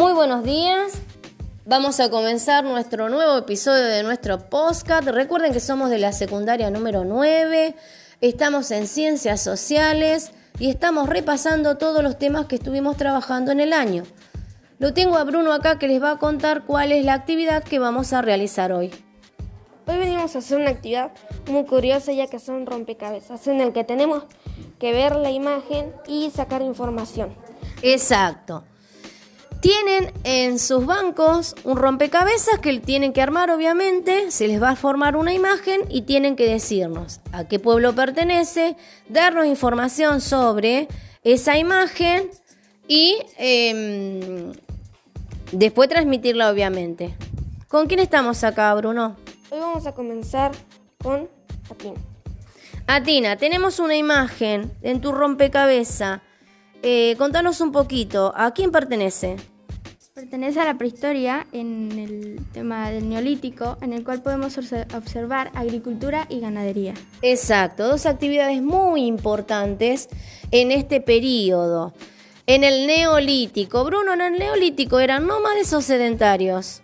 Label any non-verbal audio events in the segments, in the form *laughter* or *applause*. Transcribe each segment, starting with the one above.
Muy buenos días. Vamos a comenzar nuestro nuevo episodio de nuestro podcast. Recuerden que somos de la secundaria número 9. Estamos en ciencias sociales y estamos repasando todos los temas que estuvimos trabajando en el año. Lo tengo a Bruno acá que les va a contar cuál es la actividad que vamos a realizar hoy. Hoy venimos a hacer una actividad muy curiosa ya que son rompecabezas en el que tenemos que ver la imagen y sacar información. Exacto. Tienen en sus bancos un rompecabezas que tienen que armar, obviamente, se les va a formar una imagen y tienen que decirnos a qué pueblo pertenece, darnos información sobre esa imagen y em, después transmitirla, obviamente. ¿Con quién estamos acá, Bruno? Hoy vamos a comenzar con Atina. Atina, tenemos una imagen en tu rompecabezas. Eh, contanos un poquito, ¿a quién pertenece? Pertenece a la prehistoria en el tema del neolítico, en el cual podemos observar agricultura y ganadería. Exacto, dos actividades muy importantes en este periodo. En el neolítico, Bruno, en el neolítico eran nómades o sedentarios.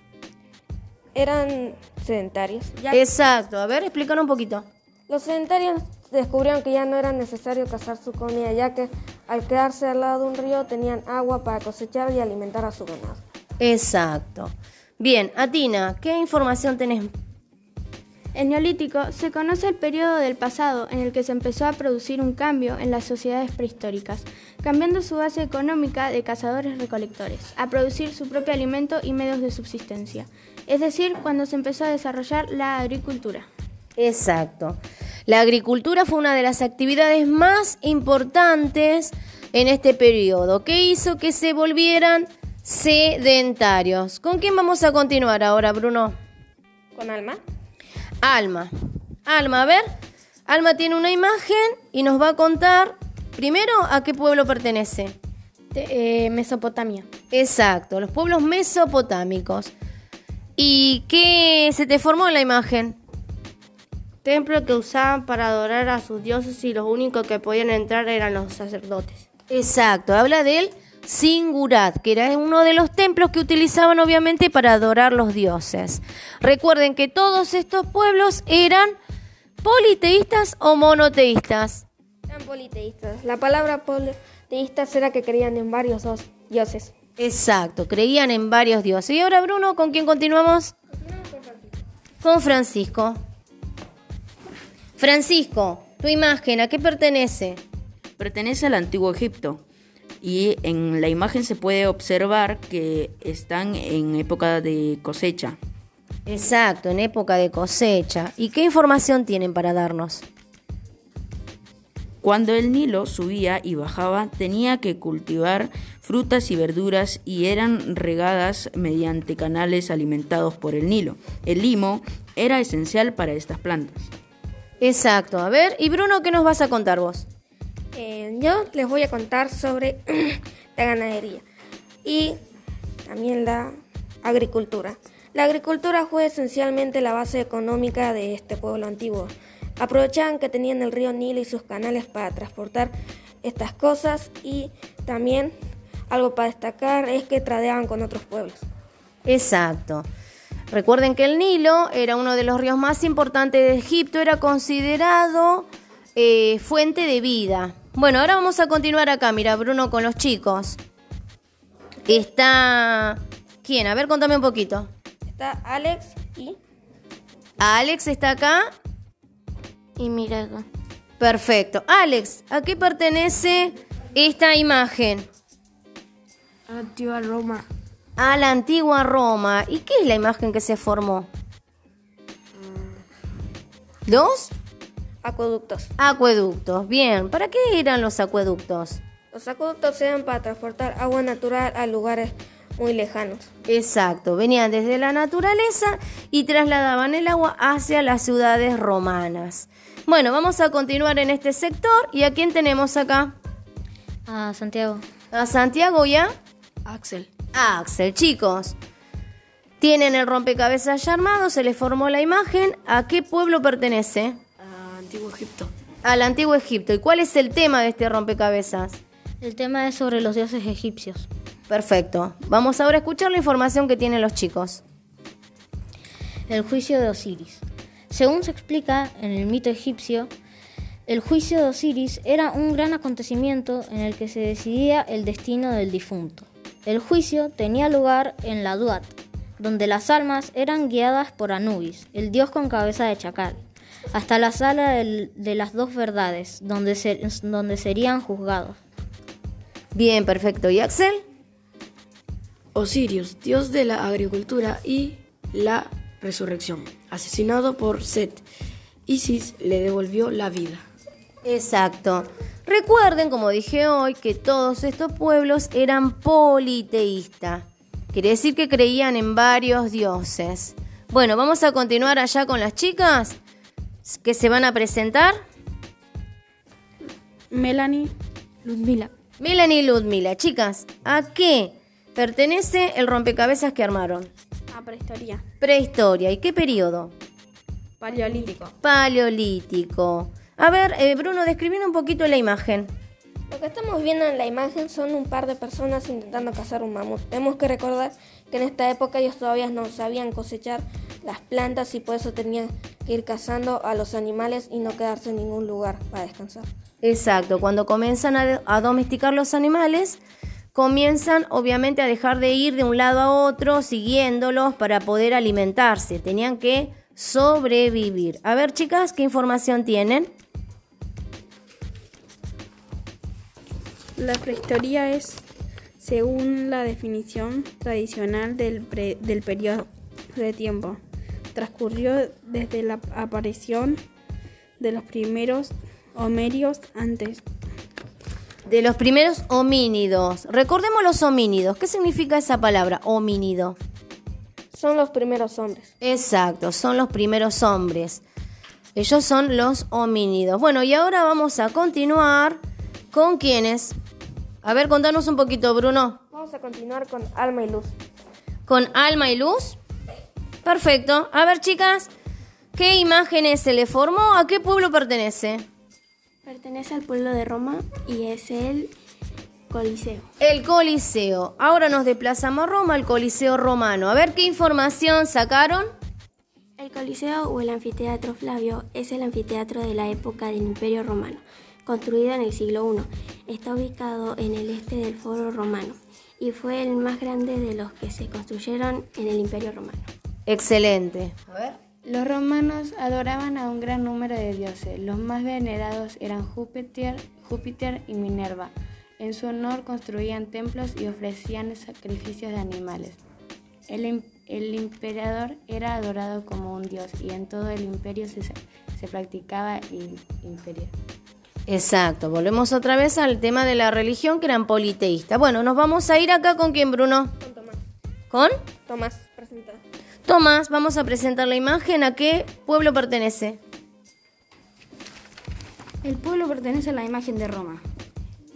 Eran sedentarios. Exacto, a ver, explícanos un poquito. Los sedentarios descubrieron que ya no era necesario cazar su comida, ya que al quedarse al lado de un río tenían agua para cosechar y alimentar a su ganado. Exacto. Bien, Atina, ¿qué información tenés? En Neolítico se conoce el periodo del pasado en el que se empezó a producir un cambio en las sociedades prehistóricas, cambiando su base económica de cazadores-recolectores a producir su propio alimento y medios de subsistencia, es decir, cuando se empezó a desarrollar la agricultura. Exacto. La agricultura fue una de las actividades más importantes en este periodo, que hizo que se volvieran sedentarios. ¿Con quién vamos a continuar ahora, Bruno? Con Alma. Alma. Alma, a ver. Alma tiene una imagen y nos va a contar primero a qué pueblo pertenece. Eh, Mesopotamia. Exacto, los pueblos mesopotámicos. ¿Y qué se te formó en la imagen? Templo que usaban para adorar a sus dioses y los únicos que podían entrar eran los sacerdotes. Exacto, habla del Singurat, que era uno de los templos que utilizaban obviamente para adorar los dioses. Recuerden que todos estos pueblos eran politeístas o monoteístas. Eran politeístas. La palabra politeístas era que creían en varios dioses. Exacto, creían en varios dioses. Y ahora Bruno, ¿con quién continuamos? Continuamos con Francisco. Con Francisco. Francisco, tu imagen, ¿a qué pertenece? Pertenece al antiguo Egipto y en la imagen se puede observar que están en época de cosecha. Exacto, en época de cosecha. ¿Y qué información tienen para darnos? Cuando el Nilo subía y bajaba, tenía que cultivar frutas y verduras y eran regadas mediante canales alimentados por el Nilo. El limo era esencial para estas plantas. Exacto. A ver, y Bruno, ¿qué nos vas a contar vos? Eh, yo les voy a contar sobre *clears throat* la ganadería y también la agricultura. La agricultura fue esencialmente la base económica de este pueblo antiguo. Aprovechaban que tenían el río Nilo y sus canales para transportar estas cosas y también algo para destacar es que tradeaban con otros pueblos. Exacto. Recuerden que el Nilo era uno de los ríos más importantes de Egipto, era considerado eh, fuente de vida. Bueno, ahora vamos a continuar acá, mira Bruno, con los chicos. Está... ¿Quién? A ver, contame un poquito. Está Alex y... Alex está acá. Y mira acá. Perfecto. Alex, ¿a qué pertenece esta imagen? Antigua Roma a la antigua Roma. ¿Y qué es la imagen que se formó? ¿Dos? Acueductos. Acueductos, bien. ¿Para qué eran los acueductos? Los acueductos eran para transportar agua natural a lugares muy lejanos. Exacto, venían desde la naturaleza y trasladaban el agua hacia las ciudades romanas. Bueno, vamos a continuar en este sector. ¿Y a quién tenemos acá? A Santiago. ¿A Santiago ya? Axel. Axel, chicos. Tienen el rompecabezas ya armado, se les formó la imagen. ¿A qué pueblo pertenece? Al Antiguo Egipto. Al Antiguo Egipto. ¿Y cuál es el tema de este rompecabezas? El tema es sobre los dioses egipcios. Perfecto. Vamos ahora a escuchar la información que tienen los chicos. El juicio de Osiris. Según se explica en el mito egipcio, el juicio de Osiris era un gran acontecimiento en el que se decidía el destino del difunto. El juicio tenía lugar en la Duat, donde las almas eran guiadas por Anubis, el dios con cabeza de chacal, hasta la sala de las dos verdades, donde, donde serían juzgados. Bien, perfecto. ¿Y Axel? Osiris, dios de la agricultura y la resurrección, asesinado por Set. Isis le devolvió la vida. Exacto. Recuerden, como dije hoy, que todos estos pueblos eran politeístas. Quiere decir que creían en varios dioses. Bueno, vamos a continuar allá con las chicas que se van a presentar. Melanie, Ludmila. Melanie Ludmila. Chicas, ¿a qué pertenece el rompecabezas que armaron? A prehistoria. Prehistoria. ¿Y qué periodo? Paleolítico. Paleolítico. A ver, eh, Bruno, describiendo un poquito la imagen. Lo que estamos viendo en la imagen son un par de personas intentando cazar un mamut. Tenemos que recordar que en esta época ellos todavía no sabían cosechar las plantas y por eso tenían que ir cazando a los animales y no quedarse en ningún lugar para descansar. Exacto, cuando comienzan a, a domesticar los animales, comienzan obviamente a dejar de ir de un lado a otro siguiéndolos para poder alimentarse. Tenían que sobrevivir. A ver, chicas, ¿qué información tienen? La prehistoria es, según la definición tradicional del, del periodo de tiempo, transcurrió desde la aparición de los primeros homerios antes. De los primeros homínidos. Recordemos los homínidos. ¿Qué significa esa palabra, homínido? Son los primeros hombres. Exacto, son los primeros hombres. Ellos son los homínidos. Bueno, y ahora vamos a continuar con quiénes. A ver, contanos un poquito, Bruno. Vamos a continuar con Alma y Luz. ¿Con Alma y Luz? Perfecto. A ver, chicas, ¿qué imágenes se le formó? ¿A qué pueblo pertenece? Pertenece al pueblo de Roma y es el Coliseo. El Coliseo. Ahora nos desplazamos a Roma, el Coliseo romano. A ver qué información sacaron. El Coliseo o el Anfiteatro Flavio es el anfiteatro de la época del Imperio Romano construido en el siglo I. Está ubicado en el este del Foro Romano y fue el más grande de los que se construyeron en el Imperio Romano. Excelente. Los romanos adoraban a un gran número de dioses. Los más venerados eran Júpiter, Júpiter y Minerva. En su honor construían templos y ofrecían sacrificios de animales. El, el emperador era adorado como un dios y en todo el imperio se, se practicaba el imperio. Exacto, volvemos otra vez al tema de la religión que eran politeístas. Bueno, nos vamos a ir acá con quién, Bruno. Con Tomás. ¿Con? Tomás, presenta. Tomás, vamos a presentar la imagen. ¿A qué pueblo pertenece? El pueblo pertenece a la imagen de Roma.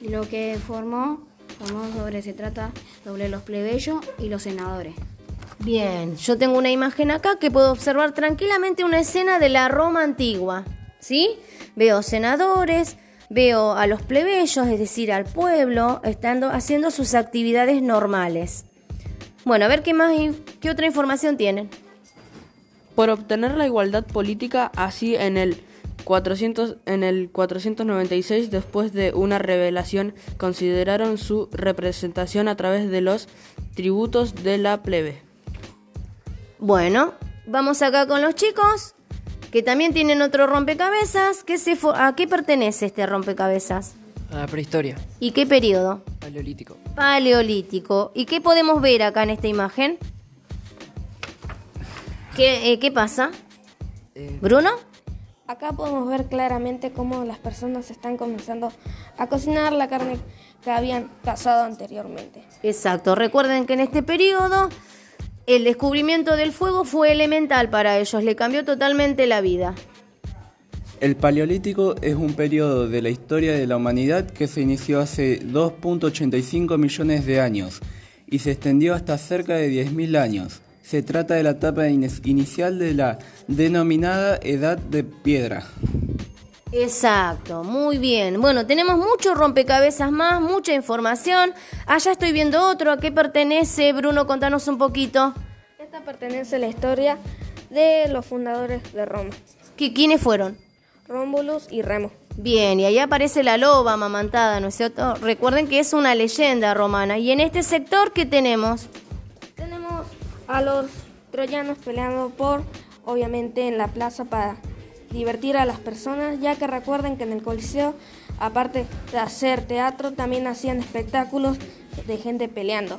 Lo que formó, formó sobre, se trata sobre los plebeyos y los senadores. Bien, yo tengo una imagen acá que puedo observar tranquilamente una escena de la Roma antigua. ¿Sí? Veo senadores, veo a los plebeyos, es decir, al pueblo, estando haciendo sus actividades normales. Bueno, a ver qué más, qué otra información tienen. Por obtener la igualdad política, así en el 400, en el 496, después de una revelación, consideraron su representación a través de los tributos de la plebe. Bueno, vamos acá con los chicos, que también tienen otro rompecabezas. ¿Qué se ¿A qué pertenece este rompecabezas? A la prehistoria. ¿Y qué periodo? Paleolítico. Paleolítico. ¿Y qué podemos ver acá en esta imagen? ¿Qué, eh, ¿qué pasa? Eh, ¿Bruno? Acá podemos ver claramente cómo las personas están comenzando a cocinar la carne que habían cazado anteriormente. Exacto. Recuerden que en este periodo el descubrimiento del fuego fue elemental para ellos, le cambió totalmente la vida. El Paleolítico es un periodo de la historia de la humanidad que se inició hace 2.85 millones de años y se extendió hasta cerca de 10.000 años. Se trata de la etapa inicial de la denominada Edad de Piedra. Exacto, muy bien. Bueno, tenemos muchos rompecabezas más, mucha información. Allá estoy viendo otro. ¿A qué pertenece, Bruno? Contanos un poquito. Esta pertenece a la historia de los fundadores de Roma, ¿Qué, ¿Quiénes fueron? Rómulus y Remo. Bien, y ahí aparece la loba amamantada, ¿no es cierto? Recuerden que es una leyenda romana. Y en este sector, ¿qué tenemos? Tenemos a los troyanos peleando por, obviamente, en la plaza para divertir a las personas, ya que recuerden que en el Coliseo, aparte de hacer teatro, también hacían espectáculos de gente peleando.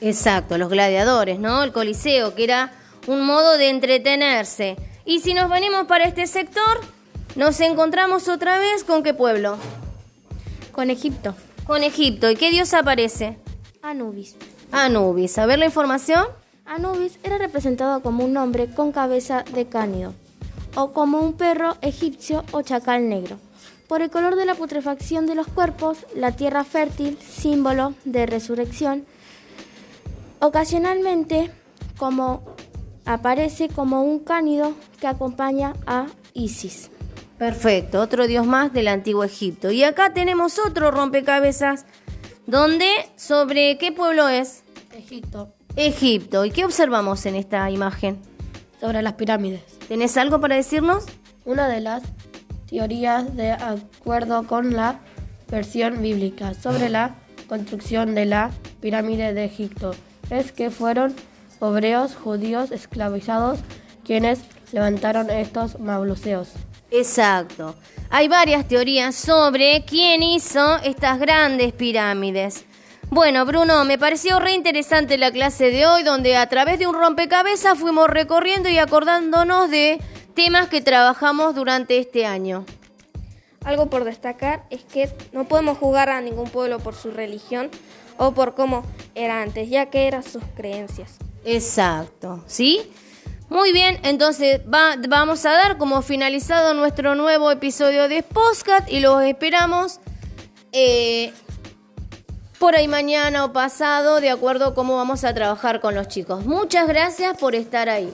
Exacto, los gladiadores, ¿no? El coliseo, que era un modo de entretenerse. Y si nos venimos para este sector, nos encontramos otra vez con qué pueblo? Con Egipto. Con Egipto. ¿Y qué dios aparece? Anubis. Anubis. A ver la información. Anubis era representado como un hombre con cabeza de cánido, o como un perro egipcio o chacal negro. Por el color de la putrefacción de los cuerpos, la tierra fértil, símbolo de resurrección, ocasionalmente como aparece como un cánido que acompaña a Isis. Perfecto, otro dios más del antiguo Egipto. Y acá tenemos otro rompecabezas, donde, ¿sobre qué pueblo es? Egipto. Egipto. ¿Y qué observamos en esta imagen? Sobre las pirámides. ¿Tenés algo para decirnos? Una de las teorías de acuerdo con la versión bíblica sobre la construcción de la pirámide de Egipto es que fueron hebreos judíos esclavizados quienes levantaron estos mausoleos. Exacto. Hay varias teorías sobre quién hizo estas grandes pirámides. Bueno, Bruno, me pareció re interesante la clase de hoy, donde a través de un rompecabezas fuimos recorriendo y acordándonos de temas que trabajamos durante este año. Algo por destacar es que no podemos jugar a ningún pueblo por su religión o por cómo era antes, ya que eran sus creencias. Exacto, ¿sí? Muy bien, entonces va- vamos a dar como finalizado nuestro nuevo episodio de Postcat y los esperamos eh, por ahí mañana o pasado, de acuerdo a cómo vamos a trabajar con los chicos. Muchas gracias por estar ahí.